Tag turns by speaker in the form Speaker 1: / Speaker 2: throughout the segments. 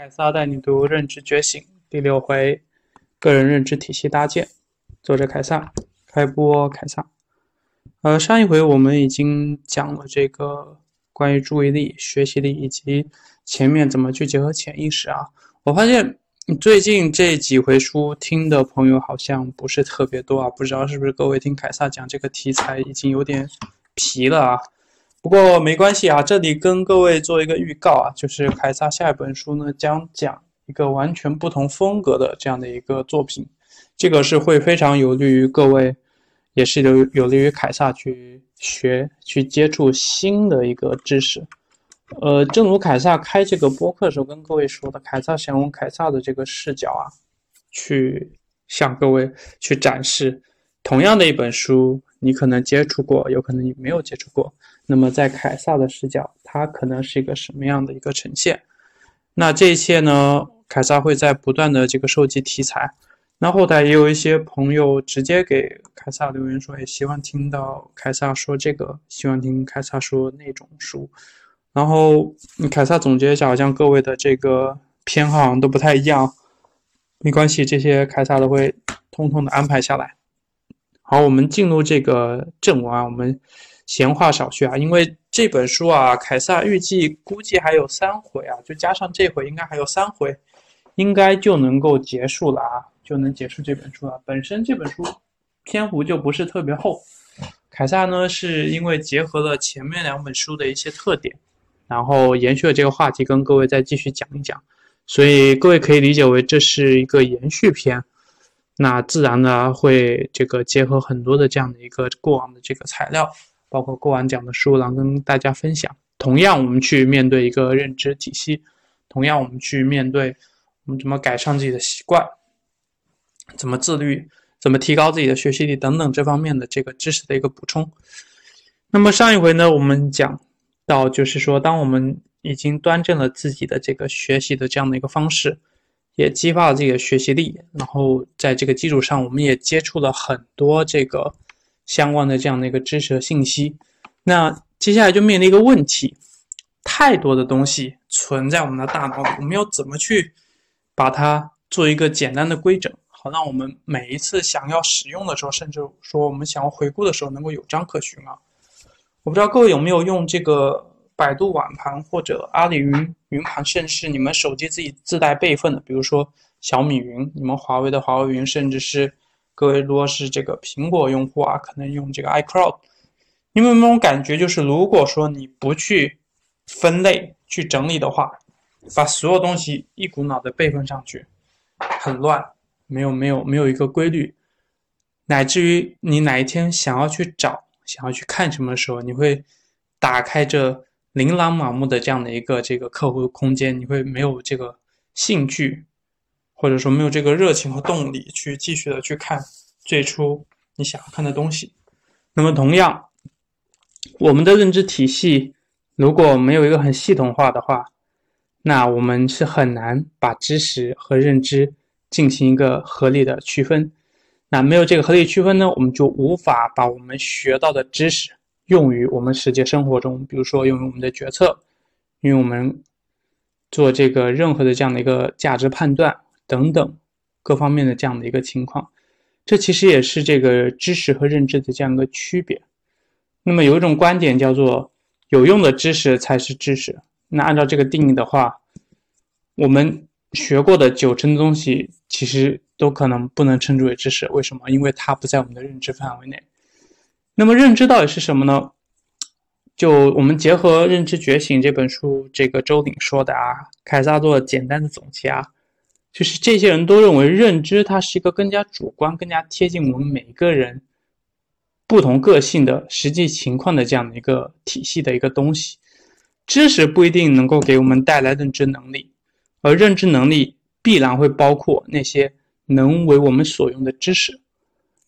Speaker 1: 凯撒带你读《认知觉醒》第六回，个人认知体系搭建。作者凯撒，开播凯撒。呃，上一回我们已经讲了这个关于注意力、学习力以及前面怎么去结合潜意识啊。我发现最近这几回书听的朋友好像不是特别多啊，不知道是不是各位听凯撒讲这个题材已经有点疲了啊。不过没关系啊，这里跟各位做一个预告啊，就是凯撒下一本书呢将讲一个完全不同风格的这样的一个作品，这个是会非常有利于各位，也是有有利于凯撒去学去接触新的一个知识。呃，正如凯撒开这个播客的时候跟各位说的，凯撒想用凯撒的这个视角啊，去向各位去展示同样的一本书，你可能接触过，有可能你没有接触过。那么，在凯撒的视角，它可能是一个什么样的一个呈现？那这一切呢？凯撒会在不断的这个收集题材。那后台也有一些朋友直接给凯撒留言说，也希望听到凯撒说这个，希望听凯撒说那种书。然后凯撒总结一下，好像各位的这个偏好都不太一样。没关系，这些凯撒都会通通的安排下来。好，我们进入这个正文啊，我们。闲话少叙啊，因为这本书啊，凯撒预计估计还有三回啊，就加上这回应该还有三回，应该就能够结束了啊，就能结束这本书了。本身这本书篇幅就不是特别厚，凯撒呢是因为结合了前面两本书的一些特点，然后延续了这个话题跟各位再继续讲一讲，所以各位可以理解为这是一个延续篇，那自然呢会这个结合很多的这样的一个过往的这个材料。包括过往讲的书，然后跟大家分享。同样，我们去面对一个认知体系，同样我们去面对我们怎么改善自己的习惯，怎么自律，怎么提高自己的学习力等等这方面的这个知识的一个补充。那么上一回呢，我们讲到就是说，当我们已经端正了自己的这个学习的这样的一个方式，也激发了自己的学习力，然后在这个基础上，我们也接触了很多这个。相关的这样的一个知识和信息，那接下来就面临一个问题：太多的东西存在我们的大脑里，我们要怎么去把它做一个简单的规整，好让我们每一次想要使用的时候，甚至说我们想要回顾的时候，能够有章可循啊？我不知道各位有没有用这个百度网盘或者阿里云云盘，甚至是你们手机自己自带备份的，比如说小米云、你们华为的华为云，甚至是。各位，如果是这个苹果用户啊，可能用这个 iCloud，你有没有感觉？就是如果说你不去分类、去整理的话，把所有东西一股脑的备份上去，很乱，没有没有没有一个规律，乃至于你哪一天想要去找、想要去看什么的时候，你会打开这琳琅满目的这样的一个这个客户空间，你会没有这个兴趣。或者说没有这个热情和动力去继续的去看最初你想要看的东西，那么同样，我们的认知体系如果没有一个很系统化的话，那我们是很难把知识和认知进行一个合理的区分。那没有这个合理区分呢，我们就无法把我们学到的知识用于我们实际生活中，比如说用于我们的决策，用于我们做这个任何的这样的一个价值判断。等等，各方面的这样的一个情况，这其实也是这个知识和认知的这样一个区别。那么有一种观点叫做，有用的知识才是知识。那按照这个定义的话，我们学过的九成东西，其实都可能不能称之为知识。为什么？因为它不在我们的认知范围内。那么认知到底是什么呢？就我们结合《认知觉醒》这本书，这个周鼎说的啊，凯撒做简单的总结啊。就是这些人都认为，认知它是一个更加主观、更加贴近我们每一个人不同个性的实际情况的这样的一个体系的一个东西。知识不一定能够给我们带来认知能力，而认知能力必然会包括那些能为我们所用的知识。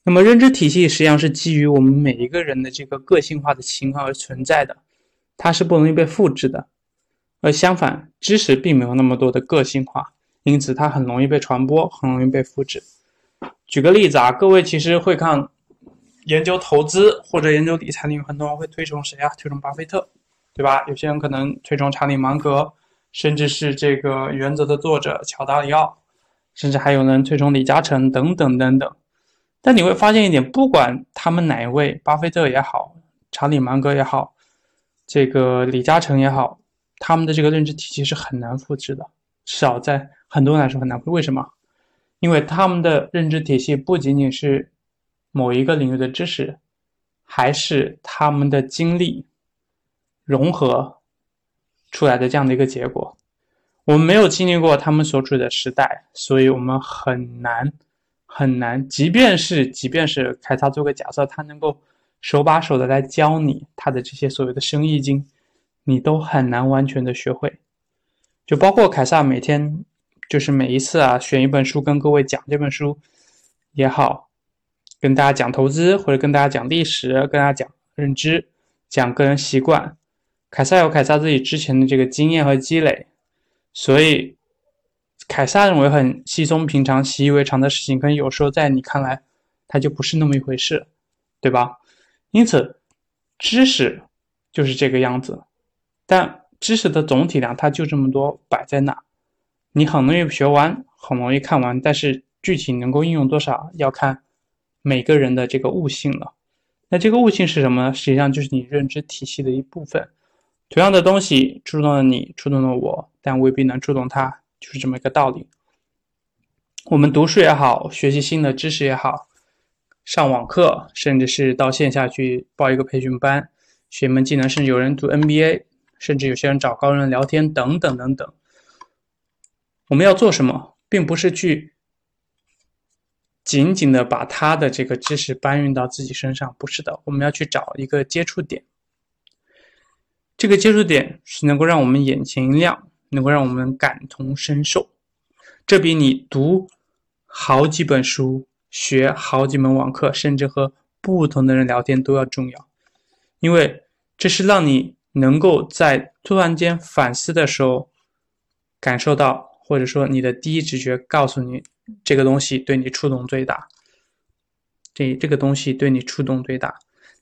Speaker 1: 那么，认知体系实际上是基于我们每一个人的这个个性化的情况而存在的，它是不容易被复制的。而相反，知识并没有那么多的个性化。因此，它很容易被传播，很容易被复制。举个例子啊，各位其实会看研究投资或者研究理财领域，很多人会推崇谁啊？推崇巴菲特，对吧？有些人可能推崇查理芒格，甚至是这个原则的作者乔达里奥，甚至还有人推崇李嘉诚等等等等。但你会发现一点，不管他们哪一位，巴菲特也好，查理芒格也好，这个李嘉诚也好，他们的这个认知体系是很难复制的，至少在很多人来说很难。为什么？因为他们的认知体系不仅仅是某一个领域的知识，还是他们的经历融合出来的这样的一个结果。我们没有经历过他们所处的时代，所以我们很难很难。即便是即便是凯撒做个假设，他能够手把手的来教你他的这些所谓的生意经，你都很难完全的学会。就包括凯撒每天。就是每一次啊，选一本书跟各位讲这本书也好，跟大家讲投资或者跟大家讲历史，跟大家讲认知，讲个人习惯。凯撒有凯撒自己之前的这个经验和积累，所以凯撒认为很稀松平常、习以为常的事情，可能有时候在你看来，它就不是那么一回事，对吧？因此，知识就是这个样子，但知识的总体量它就这么多，摆在那。你很容易学完，很容易看完，但是具体能够应用多少，要看每个人的这个悟性了。那这个悟性是什么呢？实际上就是你认知体系的一部分。同样的东西触动了你，触动了我，但未必能触动他，就是这么一个道理。我们读书也好，学习新的知识也好，上网课，甚至是到线下去报一个培训班，学一门技能，甚至有人读 NBA，甚至有些人找高人聊天，等等等等。我们要做什么，并不是去紧紧的把他的这个知识搬运到自己身上，不是的。我们要去找一个接触点，这个接触点是能够让我们眼前一亮，能够让我们感同身受。这比你读好几本书、学好几门网课，甚至和不同的人聊天都要重要，因为这是让你能够在突然间反思的时候感受到。或者说，你的第一直觉告诉你，这个东西对你触动最大。这这个东西对你触动最大，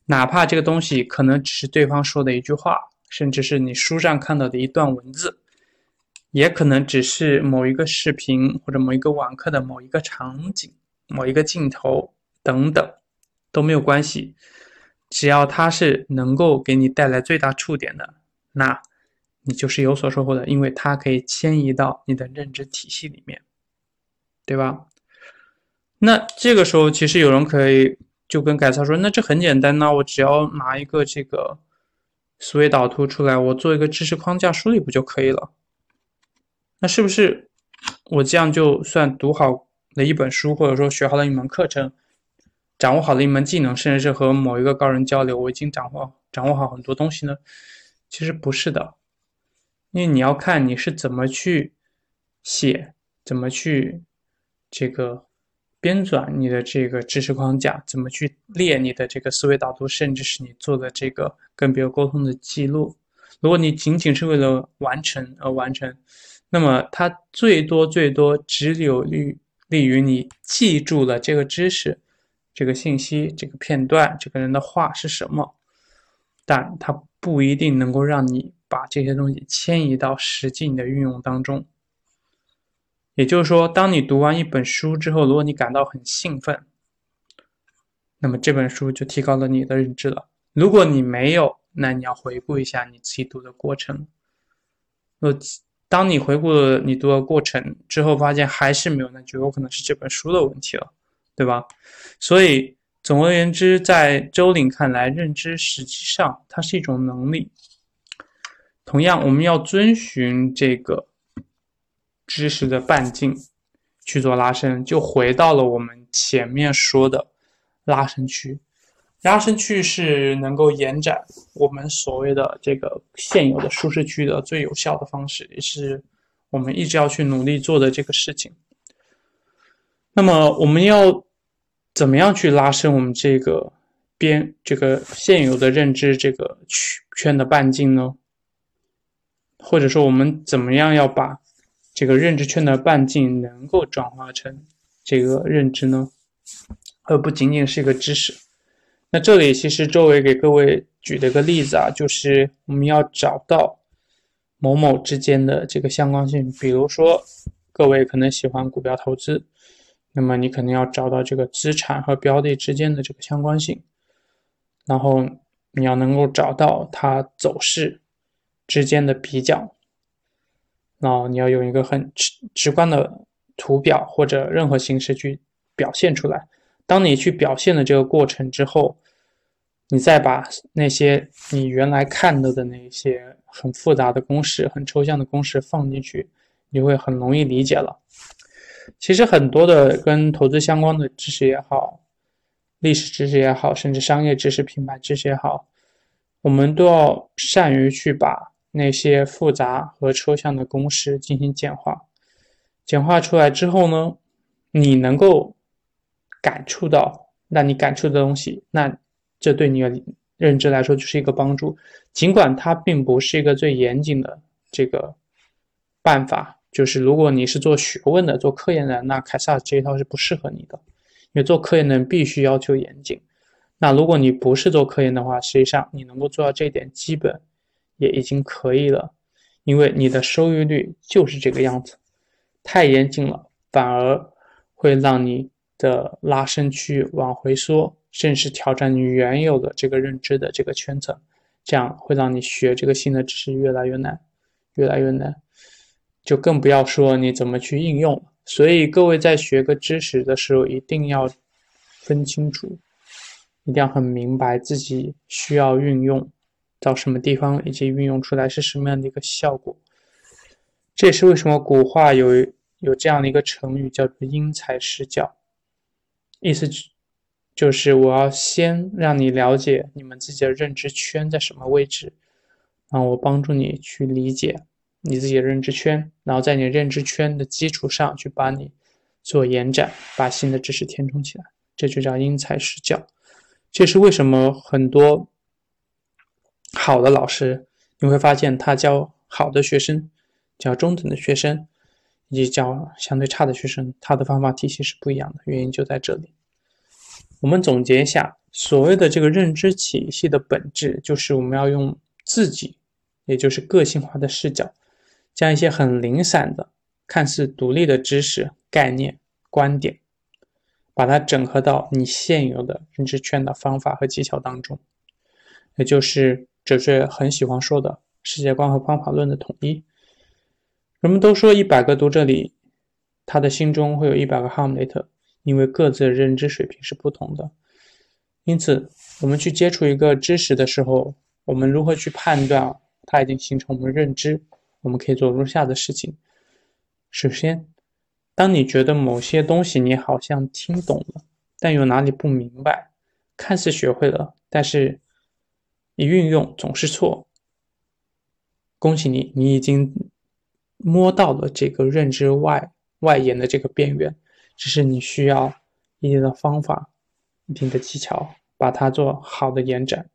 Speaker 1: 哪怕这个东西可能只是对方说的一句话，甚至是你书上看到的一段文字，也可能只是某一个视频或者某一个网课的某一个场景、某一个镜头等等，都没有关系。只要它是能够给你带来最大触点的，那。你就是有所收获的，因为它可以迁移到你的认知体系里面，对吧？那这个时候，其实有人可以就跟改造说：“那这很简单呐，我只要拿一个这个思维导图出来，我做一个知识框架梳理不就可以了？那是不是我这样就算读好了一本书，或者说学好了一门课程，掌握好了一门技能，甚至是和某一个高人交流，我已经掌握掌握好很多东西呢？其实不是的。”因为你要看你是怎么去写，怎么去这个编纂你的这个知识框架，怎么去列你的这个思维导图，甚至是你做的这个跟别人沟通的记录。如果你仅仅是为了完成而完成，那么它最多最多只有利利于你记住了这个知识、这个信息、这个片段、这个人的话是什么，但它不一定能够让你。把这些东西迁移到实际你的运用当中，也就是说，当你读完一本书之后，如果你感到很兴奋，那么这本书就提高了你的认知了。如果你没有，那你要回顾一下你自己读的过程。那，当你回顾了你读的过程之后，发现还是没有，那就有可能是这本书的问题了，对吧？所以，总而言之，在周岭看来，认知实际上它是一种能力。同样，我们要遵循这个知识的半径去做拉伸，就回到了我们前面说的拉伸区。拉伸区是能够延展我们所谓的这个现有的舒适区的最有效的方式，也是我们一直要去努力做的这个事情。那么，我们要怎么样去拉伸我们这个边这个现有的认知这个区圈的半径呢？或者说，我们怎么样要把这个认知圈的半径能够转化成这个认知呢？而不仅仅是一个知识。那这里其实周围给各位举了个例子啊，就是我们要找到某某之间的这个相关性。比如说，各位可能喜欢股票投资，那么你可能要找到这个资产和标的之间的这个相关性，然后你要能够找到它走势之间的比较，然后你要用一个很直直观的图表或者任何形式去表现出来。当你去表现的这个过程之后，你再把那些你原来看到的那些很复杂的公式、很抽象的公式放进去，你会很容易理解了。其实很多的跟投资相关的知识也好，历史知识也好，甚至商业知识、品牌知识也好，我们都要善于去把那些复杂和抽象的公式进行简化。简化出来之后呢，你能够。感触到，那你感触的东西，那这对你的认知来说就是一个帮助。尽管它并不是一个最严谨的这个办法，就是如果你是做学问的、做科研的，那凯撒这一套是不适合你的，因为做科研的人必须要求严谨。那如果你不是做科研的话，实际上你能够做到这一点，基本也已经可以了，因为你的收益率就是这个样子。太严谨了，反而会让你。的拉伸区往回缩，甚至挑战你原有的这个认知的这个圈层，这样会让你学这个新的知识越来越难，越来越难，就更不要说你怎么去应用。所以各位在学个知识的时候，一定要分清楚，一定要很明白自己需要运用到什么地方，以及运用出来是什么样的一个效果。这也是为什么古话有有这样的一个成语，叫做因材施教。意思就是我要先让你了解你们自己的认知圈在什么位置，然后我帮助你去理解你自己的认知圈，然后在你认知圈的基础上去把你做延展，把新的知识填充起来，这就叫因材施教。这是为什么很多好的老师你会发现他教好的学生、教中等的学生。以及教相对差的学生，他的方法体系是不一样的，原因就在这里。我们总结一下，所谓的这个认知体系的本质，就是我们要用自己，也就是个性化的视角，将一些很零散的、看似独立的知识、概念、观点，把它整合到你现有的认知圈的方法和技巧当中，也就是哲学很喜欢说的世界观和方法论的统一。人们都说，一百个读者里，他的心中会有一百个哈姆雷特，因为各自认知水平是不同的。因此，我们去接触一个知识的时候，我们如何去判断它已经形成我们认知？我们可以做如下的事情：首先，当你觉得某些东西你好像听懂了，但有哪里不明白，看似学会了，但是一运用总是错。恭喜你，你已经。摸到了这个认知外外延的这个边缘，只是你需要一定的方法、一定的技巧，把它做好的延展。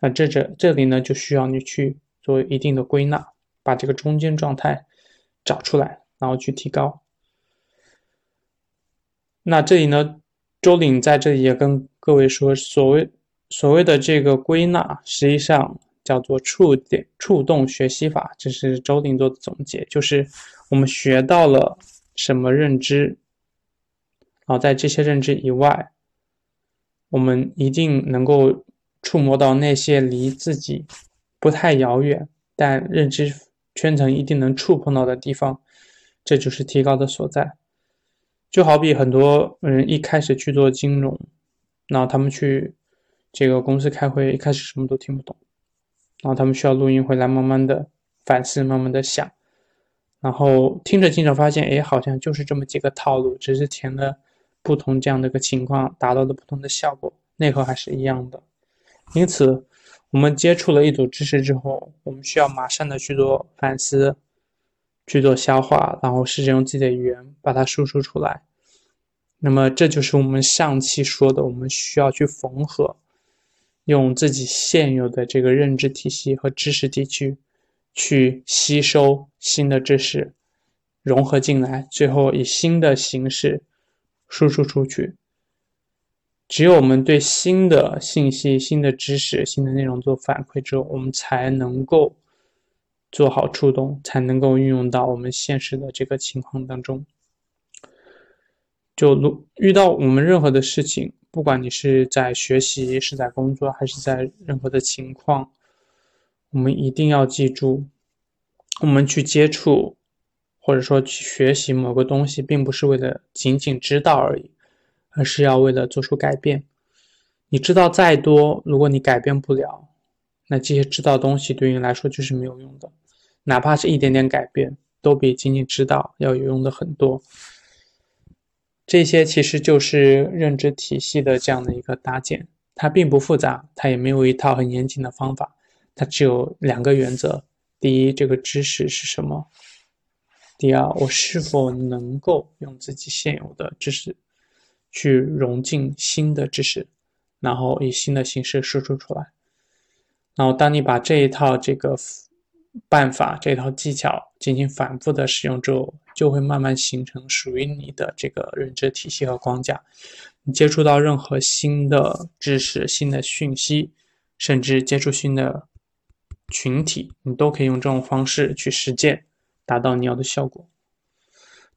Speaker 1: 那这这这里呢，就需要你去做一定的归纳，把这个中间状态找出来，然后去提高。那这里呢，周岭在这里也跟各位说，所谓所谓的这个归纳，实际上。叫做触点触动学习法，这是周定做的总结，就是我们学到了什么认知，然后在这些认知以外，我们一定能够触摸到那些离自己不太遥远，但认知圈层一定能触碰到的地方，这就是提高的所在。就好比很多人一开始去做金融，那他们去这个公司开会，一开始什么都听不懂。然后他们需要录音回来，慢慢的反思，慢慢的想，然后听着听着发现，哎，好像就是这么几个套路，只是填了不同这样的一个情况，达到了不同的效果，内核还是一样的。因此，我们接触了一组知识之后，我们需要马上的去做反思，去做消化，然后试着用自己的语言把它输出出来。那么，这就是我们上期说的，我们需要去缝合。用自己现有的这个认知体系和知识体系去吸收新的知识，融合进来，最后以新的形式输出出去。只有我们对新的信息、新的知识、新的内容做反馈之后，我们才能够做好触动，才能够运用到我们现实的这个情况当中。就如遇到我们任何的事情，不管你是在学习、是在工作，还是在任何的情况，我们一定要记住，我们去接触或者说去学习某个东西，并不是为了仅仅知道而已，而是要为了做出改变。你知道再多，如果你改变不了，那这些知道东西对你来说就是没有用的。哪怕是一点点改变，都比仅仅知道要有用的很多。这些其实就是认知体系的这样的一个搭建，它并不复杂，它也没有一套很严谨的方法，它只有两个原则：第一，这个知识是什么；第二，我是否能够用自己现有的知识去融进新的知识。然后以新的形式输出出来，然后当你把这一套这个办法、这套技巧进行反复的使用之后，就会慢慢形成属于你的这个认知体系和框架。你接触到任何新的知识、新的讯息，甚至接触新的群体，你都可以用这种方式去实践，达到你要的效果。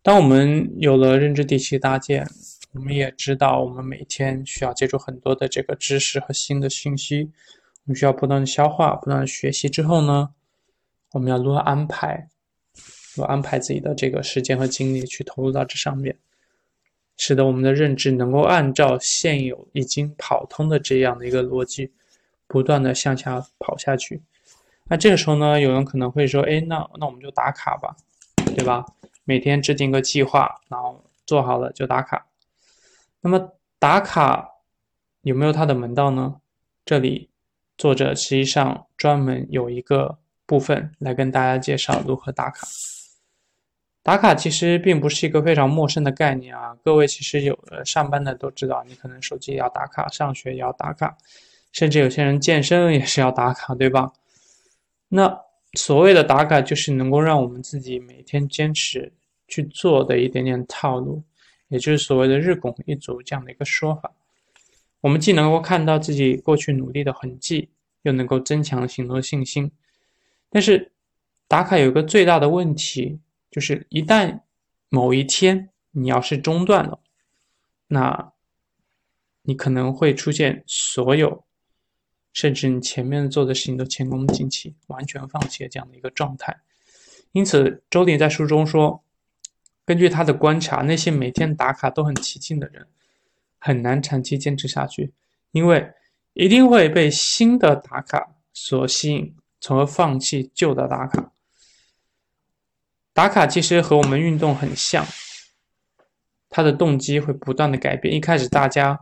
Speaker 1: 当我们有了认知体系搭建。我们也知道，我们每天需要接触很多的这个知识和新的信息，我们需要不断的消化、不断的学习。之后呢，我们要如何安排？如何安排自己的这个时间和精力去投入到这上面，使得我们的认知能够按照现有已经跑通的这样的一个逻辑，不断的向下跑下去。那这个时候呢，有人可能会说：“哎，那那我们就打卡吧，对吧？每天制定个计划，然后做好了就打卡。”那么打卡有没有它的门道呢？这里作者实际上专门有一个部分来跟大家介绍如何打卡。打卡其实并不是一个非常陌生的概念啊，各位其实有的上班的都知道，你可能手机也要打卡，上学也要打卡，甚至有些人健身也是要打卡，对吧？那所谓的打卡就是能够让我们自己每天坚持去做的一点点套路。也就是所谓的日拱一卒这样的一个说法，我们既能够看到自己过去努力的痕迹，又能够增强行动信心。但是打卡有一个最大的问题，就是一旦某一天你要是中断了，那你可能会出现所有，甚至你前面做的事情都前功尽弃，完全放弃的这样的一个状态。因此，周鼎在书中说。根据他的观察，那些每天打卡都很起劲的人，很难长期坚持下去，因为一定会被新的打卡所吸引，从而放弃旧的打卡。打卡其实和我们运动很像，它的动机会不断的改变。一开始大家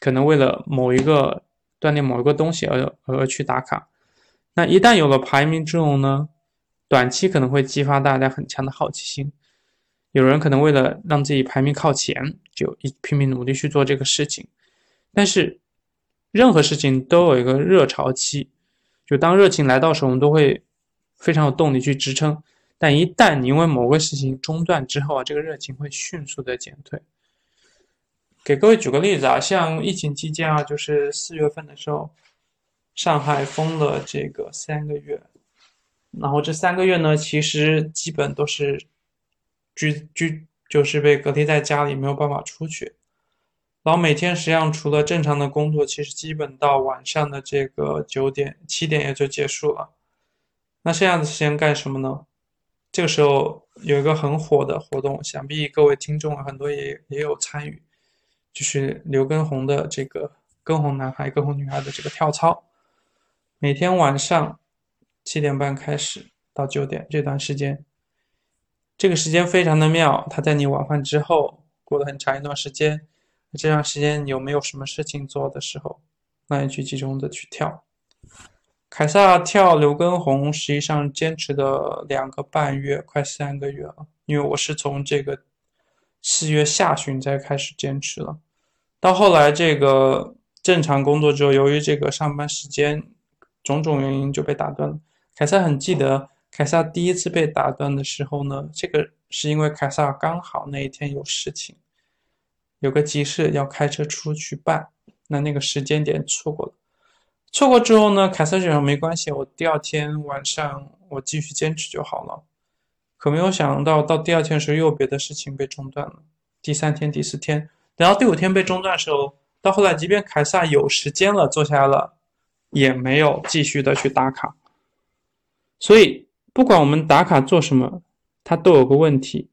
Speaker 1: 可能为了某一个锻炼某一个东西而而去打卡，那一旦有了排名之后呢，短期可能会激发大家很强的好奇心。有人可能为了让自己排名靠前，就一拼命努力去做这个事情。但是，任何事情都有一个热潮期，就当热情来到时，我们都会非常有动力去支撑。但一旦你因为某个事情中断之后啊，这个热情会迅速的减退。给各位举个例子啊，像疫情期间啊，就是四月份的时候，上海封了这个三个月，然后这三个月呢，其实基本都是。居居就是被隔离在家里，没有办法出去。然后每天实际上除了正常的工作，其实基本到晚上的这个九点、七点也就结束了。那剩下的时间干什么呢？这个时候有一个很火的活动，想必各位听众很多也也有参与，就是刘畊宏的这个“畊宏男孩、畊宏女孩”的这个跳操。每天晚上七点半开始到九点这段时间。这个时间非常的妙，他在你晚饭之后过了很长一段时间，这段时间有没有什么事情做的时候，那你去集中的去跳。凯撒跳刘畊宏实际上坚持了两个半月，快三个月了。因为我是从这个四月下旬才开始坚持了，到后来这个正常工作之后，由于这个上班时间种种原因就被打断了。凯撒很记得。凯撒第一次被打断的时候呢，这个是因为凯撒刚好那一天有事情，有个急事要开车出去办，那那个时间点错过了。错过之后呢，凯撒就说没关系，我第二天晚上我继续坚持就好了。可没有想到，到第二天的时候又有别的事情被中断了。第三天、第四天，等到第五天被中断的时候，到后来即便凯撒有时间了，坐下来了，也没有继续的去打卡。所以，不管我们打卡做什么，它都有个问题，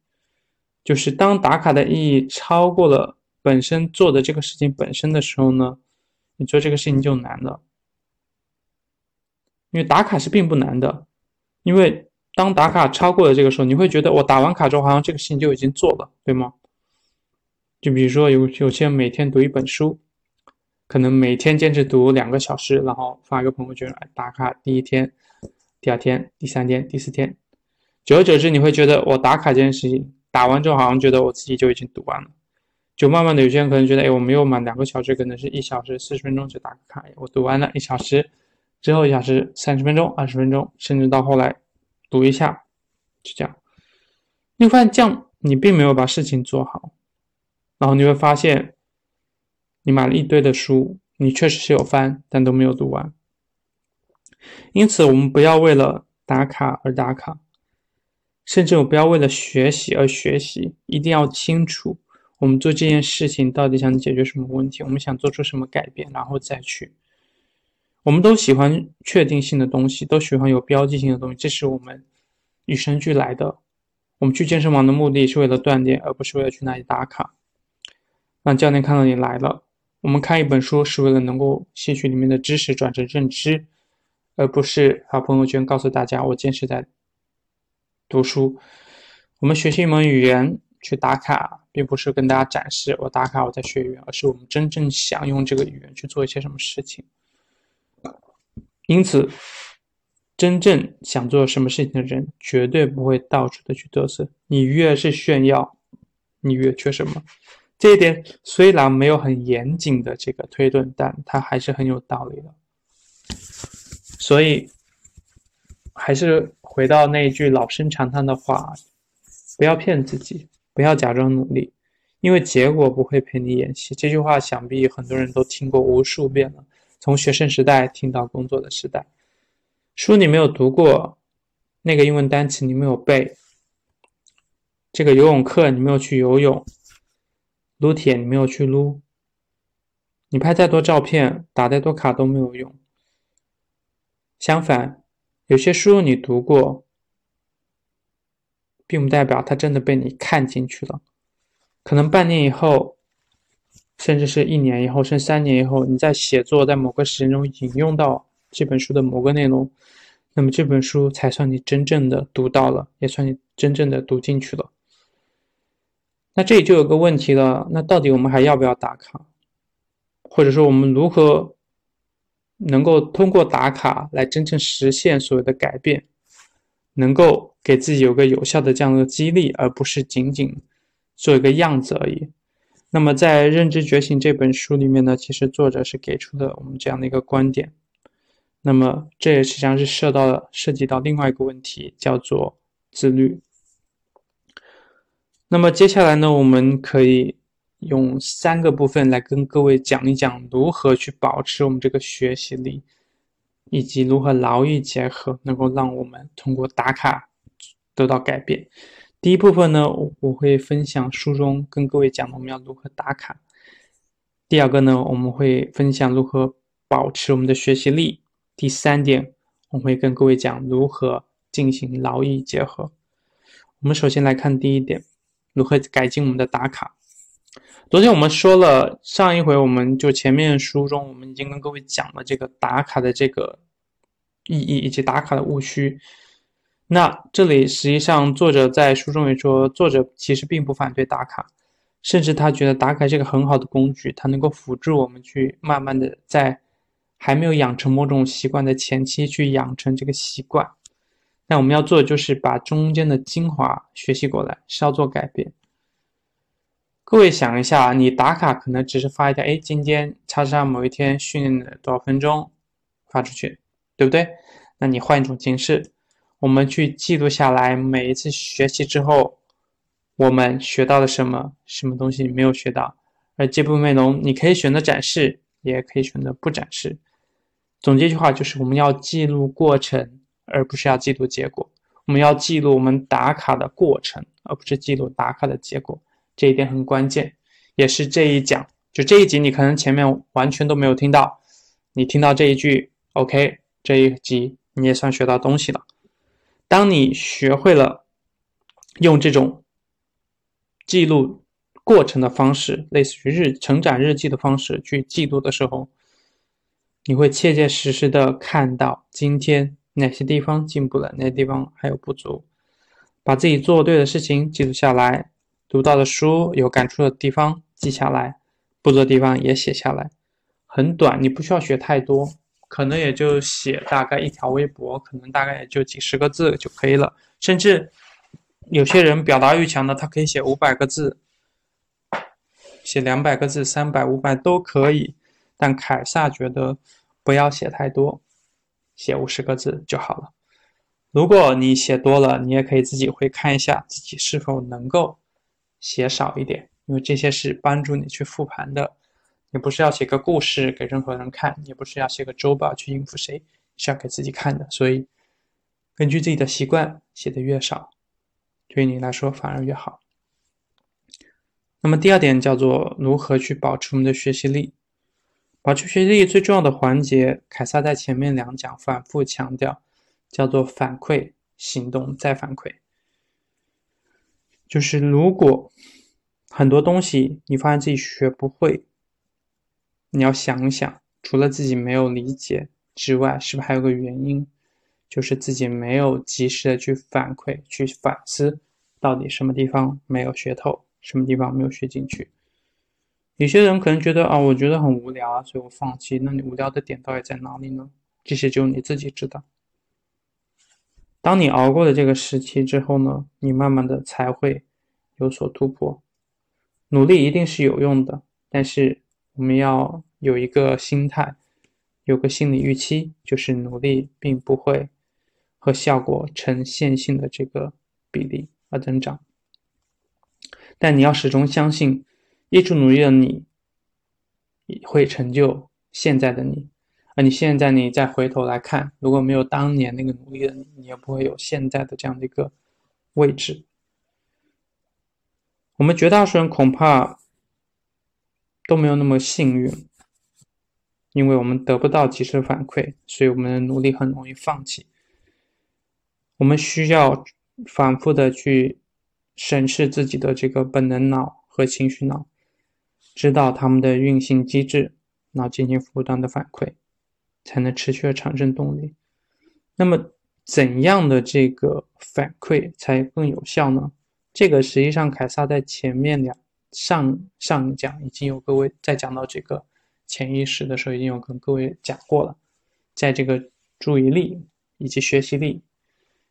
Speaker 1: 就是当打卡的意义超过了本身做的这个事情本身的时候呢，你做这个事情就难了。因为打卡是并不难的，因为当打卡超过了这个时候，你会觉得我打完卡之后好像这个事情就已经做了，对吗？就比如说有有些人每天读一本书，可能每天坚持读两个小时，然后发一个朋友圈打卡，第一天、第二天、第三天、第四天，久而久之你会觉得我打卡这件事情打完之后好像觉得我自己就已经读完了，就慢慢的有些人可能觉得哎我没有满两个小时，可能是一小时四十分钟就打个卡，我读完了一小时。之后一小时三十分钟、二十分钟，甚至到后来读一下，就这样。你会发现这样你并没有把事情做好，然后你会发现你买了一堆的书，你确实是有翻，但都没有读完。因此，我们不要为了打卡而打卡，甚至我不要为了学习而学习，一定要清楚我们做这件事情到底想解决什么问题，我们想做出什么改变，然后再去。我们都喜欢确定性的东西，都喜欢有标记性的东西，这是我们与生俱来的。我们去健身房的目的是为了锻炼，而不是为了去那里打卡，让教练看到你来了。我们看一本书是为了能够吸取里面的知识，转成认知，而不是发朋友圈告诉大家我坚持在读书。我们学习一门语言去打卡，并不是跟大家展示我打卡我在学语言，而是我们真正想用这个语言去做一些什么事情。因此，真正想做什么事情的人，绝对不会到处的去嘚瑟。你越是炫耀，你越缺什么。这一点虽然没有很严谨的这个推论，但它还是很有道理的。所以，还是回到那一句老生常谈的话：不要骗自己，不要假装努力，因为结果不会陪你演戏。这句话想必很多人都听过无数遍了。从学生时代听到工作的时代，书你没有读过，那个英文单词你没有背，这个游泳课你没有去游泳，撸铁你没有去撸，你拍再多照片，打再多卡都没有用。相反，有些书你读过，并不代表它真的被你看进去了，可能半年以后。甚至是一年以后，甚至三年以后，你在写作在某个时间中引用到这本书的某个内容，那么这本书才算你真正的读到了，也算你真正的读进去了。那这里就有个问题了，那到底我们还要不要打卡？或者说我们如何能够通过打卡来真正实现所谓的改变，能够给自己有个有效的这样的激励，而不是仅仅做一个样子而已。那么，在《认知觉醒》这本书里面呢，其实作者是给出的我们这样的一个观点。那么，这也实际上是涉到了涉及到另外一个问题，叫做自律。那么接下来呢，我们可以用三个部分来跟各位讲一讲如何去保持我们这个学习力，以及如何劳逸结合，能够让我们通过打卡得到改变。第一部分呢，我会分享书中跟各位讲的我们要如何打卡。第二个呢，我们会分享如何保持我们的学习力。第三点，我会跟各位讲如何进行劳逸结合。我们首先来看第一点，如何改进我们的打卡。昨天我们说了，上一回我们就前面书中我们已经跟各位讲了这个打卡的这个意义以及打卡的误区。那这里实际上，作者在书中也说，作者其实并不反对打卡，甚至他觉得打卡是个很好的工具，它能够辅助我们去慢慢的在还没有养成某种习惯的前期去养成这个习惯。那我们要做的就是把中间的精华学习过来，稍作改变。各位想一下，你打卡可能只是发一条，哎，今天叉叉某一天训练了多少分钟，发出去，对不对？那你换一种形式。我们去记录下来，每一次学习之后，我们学到了什么，什么东西没有学到，而这部分内容你可以选择展示，也可以选择不展示。总结一句话就是，我们要记录过程，而不是要记录结果。我们要记录我们打卡的过程，而不是记录打卡的结果。这一点很关键，也是这一讲就这一集你可能前面完全都没有听到，你听到这一句，OK，这一集你也算学到东西了。当你学会了用这种记录过程的方式，类似于日成长日记的方式去记录的时候，你会切切实实的看到今天哪些地方进步了，哪些地方还有不足，把自己做对的事情记录下来，读到的书有感触的地方记下来，不足的地方也写下来。很短，你不需要学太多。可能也就写大概一条微博，可能大概也就几十个字就可以了。甚至有些人表达欲强的，他可以写五百个字，写两百个字、三百、五百都可以。但凯撒觉得不要写太多，写五十个字就好了。如果你写多了，你也可以自己会看一下自己是否能够写少一点，因为这些是帮助你去复盘的。你不是要写个故事给任何人看，也不是要写个周报去应付谁，是要给自己看的。所以，根据自己的习惯，写的越少，对你来说反而越好。那么第二点叫做如何去保持我们的学习力。保持学习力最重要的环节，凯撒在前面两讲反复强调，叫做反馈、行动再反馈。就是如果很多东西你发现自己学不会，你要想一想，除了自己没有理解之外，是不是还有个原因，就是自己没有及时的去反馈、去反思，到底什么地方没有学透，什么地方没有学进去？有些人可能觉得啊，我觉得很无聊啊，所以我放弃。那你无聊的点到底在哪里呢？这些只有你自己知道。当你熬过了这个时期之后呢，你慢慢的才会有所突破。努力一定是有用的，但是。我们要有一个心态，有个心理预期，就是努力并不会和效果呈线性的这个比例而增长。但你要始终相信，一直努力的你会成就现在的你。那你现在你再回头来看，如果没有当年那个努力的你，你也不会有现在的这样的一个位置。我们绝大多数人恐怕。都没有那么幸运，因为我们得不到及时反馈，所以我们的努力很容易放弃。我们需要反复的去审视自己的这个本能脑和情绪脑，知道他们的运行机制，然后进行不断的反馈，才能持续的产生动力。那么，怎样的这个反馈才更有效呢？这个实际上凯撒在前面两。上上讲已经有各位在讲到这个潜意识的时候，已经有跟各位讲过了。在这个注意力以及学习力、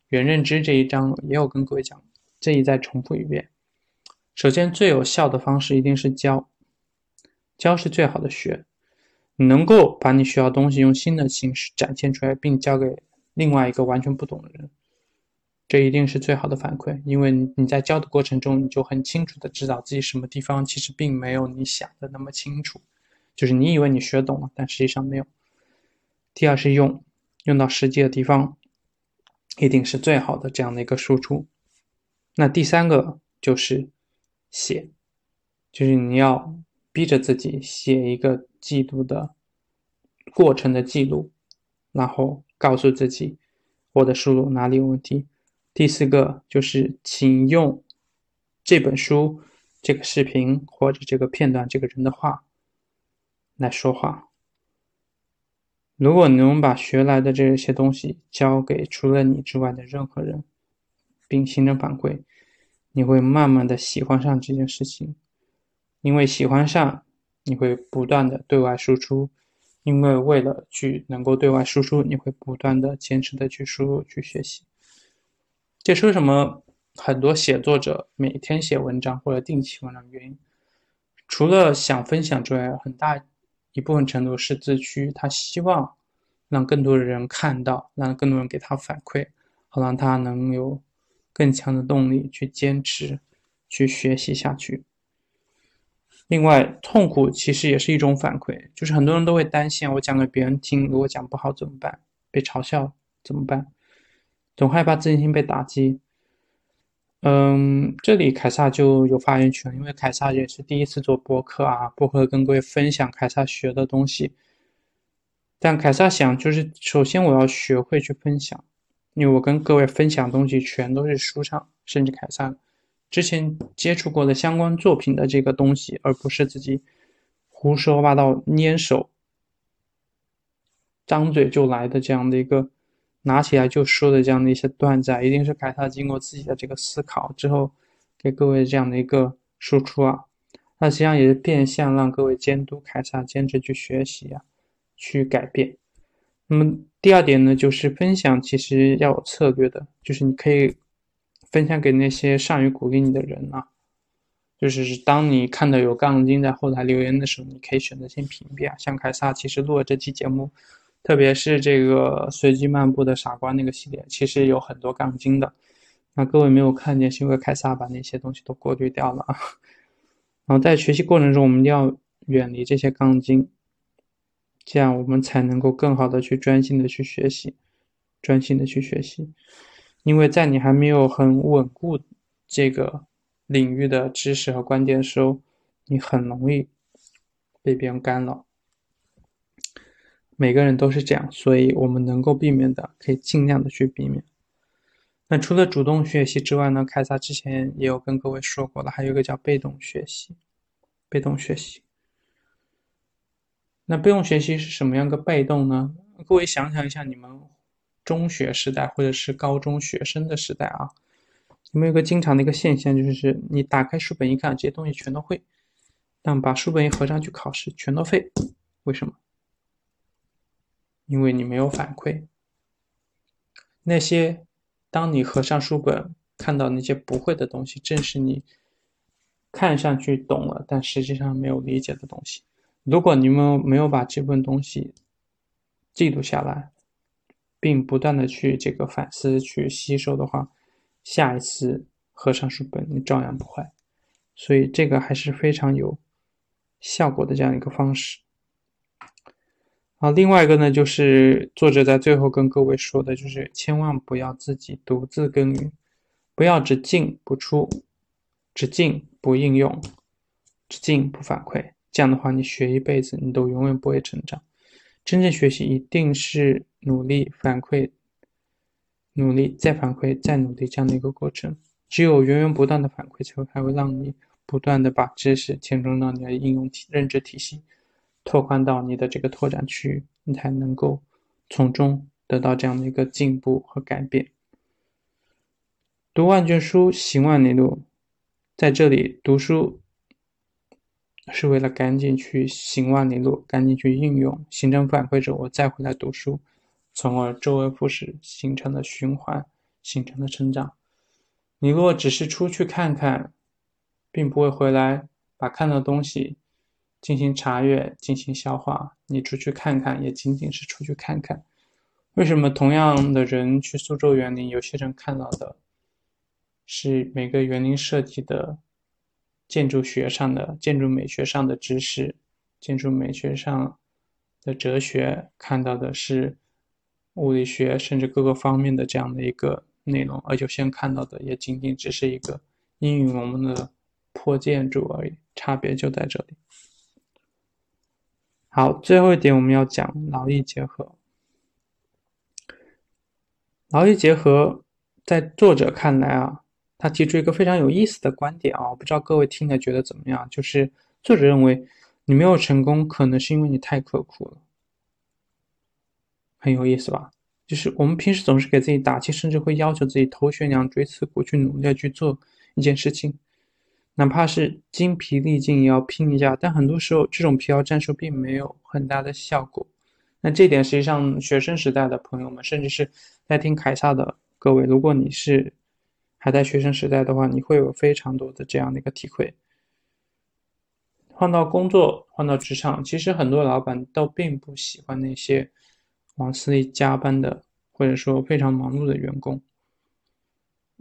Speaker 1: 原认知这一章也有跟各位讲，这里再重复一遍。首先，最有效的方式一定是教，教是最好的学。能够把你学到东西用新的形式展现出来，并教给另外一个完全不懂的人。这一定是最好的反馈，因为你在教的过程中，你就很清楚的知道自己什么地方其实并没有你想的那么清楚，就是你以为你学懂了，但实际上没有。第二是用，用到实际的地方，一定是最好的这样的一个输出。那第三个就是写，就是你要逼着自己写一个记录的过程的记录，然后告诉自己我的输入哪里有问题。第四个就是，请用这本书、这个视频或者这个片段、这个人的话来说话。如果能把学来的这些东西交给除了你之外的任何人，并形成反馈，你会慢慢的喜欢上这件事情。因为喜欢上，你会不断的对外输出。因为为了去能够对外输出，你会不断的坚持的去输入、去学习。这是为什么很多写作者每天写文章或者定期文章的原因，除了想分享之外，很大一部分程度是自驱，他希望让更多的人看到，让更多人给他反馈，好让他能有更强的动力去坚持，去学习下去。另外，痛苦其实也是一种反馈，就是很多人都会担心，我讲给别人听，如果讲不好怎么办？被嘲笑怎么办？总害怕自信心被打击。嗯，这里凯撒就有发言权，因为凯撒也是第一次做播客啊，播客跟各位分享凯撒学的东西。但凯撒想，就是首先我要学会去分享，因为我跟各位分享东西全都是书上，甚至凯撒之前接触过的相关作品的这个东西，而不是自己胡说八道、捏手、张嘴就来的这样的一个。拿起来就说的这样的一些段子，啊，一定是凯撒经过自己的这个思考之后，给各位这样的一个输出啊。那实际上也是变相让各位监督凯撒，坚持去学习啊，去改变。那么第二点呢，就是分享其实要有策略的，就是你可以分享给那些善于鼓励你的人啊。就是当你看到有杠精在后台留言的时候，你可以选择性屏蔽啊。像凯撒其实录了这期节目。特别是这个随机漫步的傻瓜那个系列，其实有很多杠精的。那各位没有看见，是因为凯撒把那些东西都过滤掉了啊。然后在学习过程中，我们一定要远离这些杠精，这样我们才能够更好的去专心的去学习，专心的去学习。因为在你还没有很稳固这个领域的知识和观点的时候，你很容易被别人干扰。每个人都是这样，所以我们能够避免的，可以尽量的去避免。那除了主动学习之外呢？凯撒之前也有跟各位说过了，还有一个叫被动学习。被动学习。那被动学习是什么样个被动呢？各位想想一下，你们中学时代或者是高中学生的时代啊，有没有个经常的一个现象，就是你打开书本一看，这些东西全都会，但把书本一合上去考试，全都废，为什么？因为你没有反馈，那些当你合上书本看到那些不会的东西，正是你看上去懂了，但实际上没有理解的东西。如果你们没有把这份东西记录下来，并不断的去这个反思、去吸收的话，下一次合上书本你照样不会。所以这个还是非常有效果的这样一个方式。啊，另外一个呢，就是作者在最后跟各位说的，就是千万不要自己独自耕耘，不要只进不出，只进不应用，只进不反馈。这样的话，你学一辈子，你都永远不会成长。真正学习一定是努力反馈，努力再反馈再努力这样的一个过程。只有源源不断的反馈，才会才会让你不断的把知识填充到你的应用体认知体系。拓宽到你的这个拓展区域，你才能够从中得到这样的一个进步和改变。读万卷书，行万里路。在这里读书是为了赶紧去行万里路，赶紧去应用，形成反馈之后，我再回来读书，从而周而复始形成的循环，形成的成长。你若只是出去看看，并不会回来把看到东西。进行查阅，进行消化。你出去看看，也仅仅是出去看看。为什么同样的人去苏州园林，有些人看到的是每个园林设计的建筑学上的、建筑美学上的知识，建筑美学上的哲学，看到的是物理学，甚至各个方面的这样的一个内容，而有些人看到的也仅仅只是一个英语我们的破建筑而已，差别就在这里。好，最后一点我们要讲劳逸结合。劳逸结合，在作者看来啊，他提出一个非常有意思的观点啊，我不知道各位听了觉得怎么样？就是作者认为，你没有成功，可能是因为你太刻苦了。很有意思吧？就是我们平时总是给自己打气，甚至会要求自己头悬梁锥刺股，去努力去做一件事情。哪怕是精疲力尽也要拼一下，但很多时候这种疲劳战术并没有很大的效果。那这点实际上，学生时代的朋友们，甚至是在听凯撒的各位，如果你是还在学生时代的话，你会有非常多的这样的一个体会。换到工作，换到职场，其实很多老板都并不喜欢那些往死里加班的，或者说非常忙碌的员工。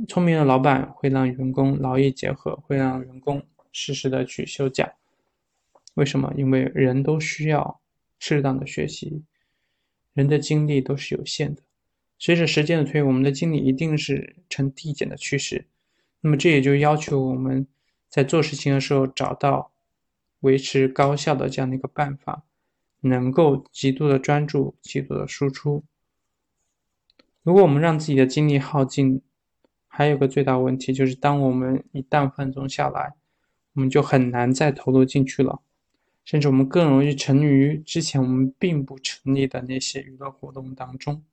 Speaker 1: 聪明的老板会让员工劳逸结合，会让员工适时的去休假。为什么？因为人都需要适当的学习，人的精力都是有限的。随着时间的推移，我们的精力一定是呈递减的趋势。那么这也就要求我们在做事情的时候找到维持高效的这样的一个办法，能够极度的专注、极度的输出。如果我们让自己的精力耗尽，还有个最大问题就是，当我们一旦放松下来，我们就很难再投入进去了，甚至我们更容易沉溺于之前我们并不沉溺的那些娱乐活动当中。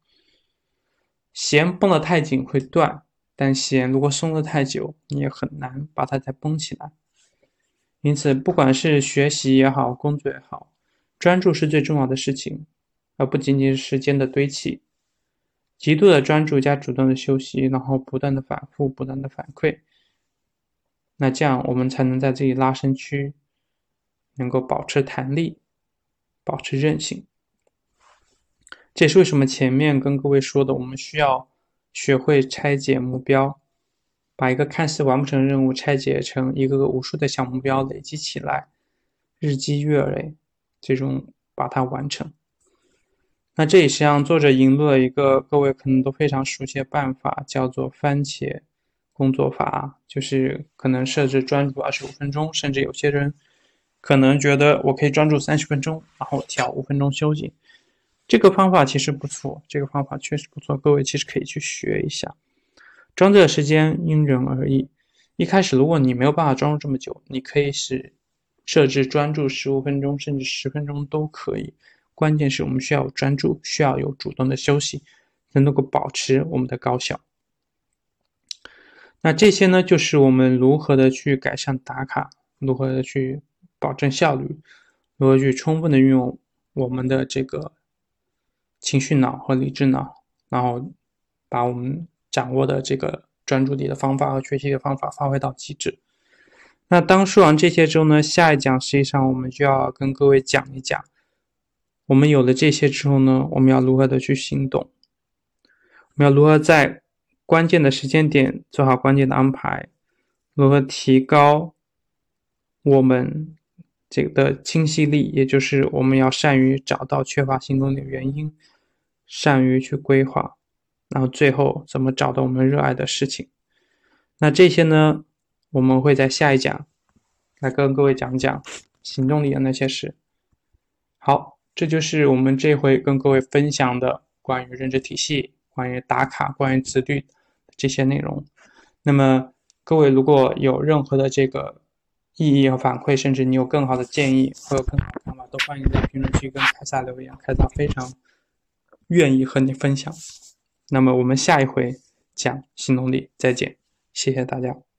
Speaker 1: 弦绷得太紧会断，但弦如果松得太久，你也很难把它再绷起来。因此，不管是学习也好，工作也好，专注是最重要的事情，而不仅仅是时间的堆砌。极度的专注加主动的休息，然后不断的反复，不断的反馈，那这样我们才能在这里拉伸区能够保持弹力，保持韧性。这也是为什么前面跟各位说的，我们需要学会拆解目标，把一个看似完不成任务拆解成一个个无数的小目标，累积起来，日积月累，最终把它完成。那这里实际上作者引入了一个各位可能都非常熟悉的办法，叫做番茄工作法，就是可能设置专注二十五分钟，甚至有些人可能觉得我可以专注三十分钟，然后调五分钟休息。这个方法其实不错，这个方法确实不错，各位其实可以去学一下。专注的时间因人而异，一开始如果你没有办法专注这么久，你可以是设置专注十五分钟，甚至十分钟都可以。关键是我们需要专注，需要有主动的休息，才能够保持我们的高效。那这些呢，就是我们如何的去改善打卡，如何的去保证效率，如何去充分的运用我们的这个情绪脑和理智脑，然后把我们掌握的这个专注力的方法和学习的方法发挥到极致。那当说完这些之后呢，下一讲实际上我们就要跟各位讲一讲。我们有了这些之后呢，我们要如何的去行动？我们要如何在关键的时间点做好关键的安排？如何提高我们这个的清晰力？也就是我们要善于找到缺乏行动的原因，善于去规划，然后最后怎么找到我们热爱的事情？那这些呢，我们会在下一讲来跟各位讲讲行动力的那些事。好。这就是我们这回跟各位分享的关于认知体系、关于打卡、关于自律这些内容。那么，各位如果有任何的这个意义和反馈，甚至你有更好的建议或有更好的看法，都欢迎在评论区跟凯撒留言，凯撒非常愿意和你分享。那么，我们下一回讲行动力，再见，谢谢大家。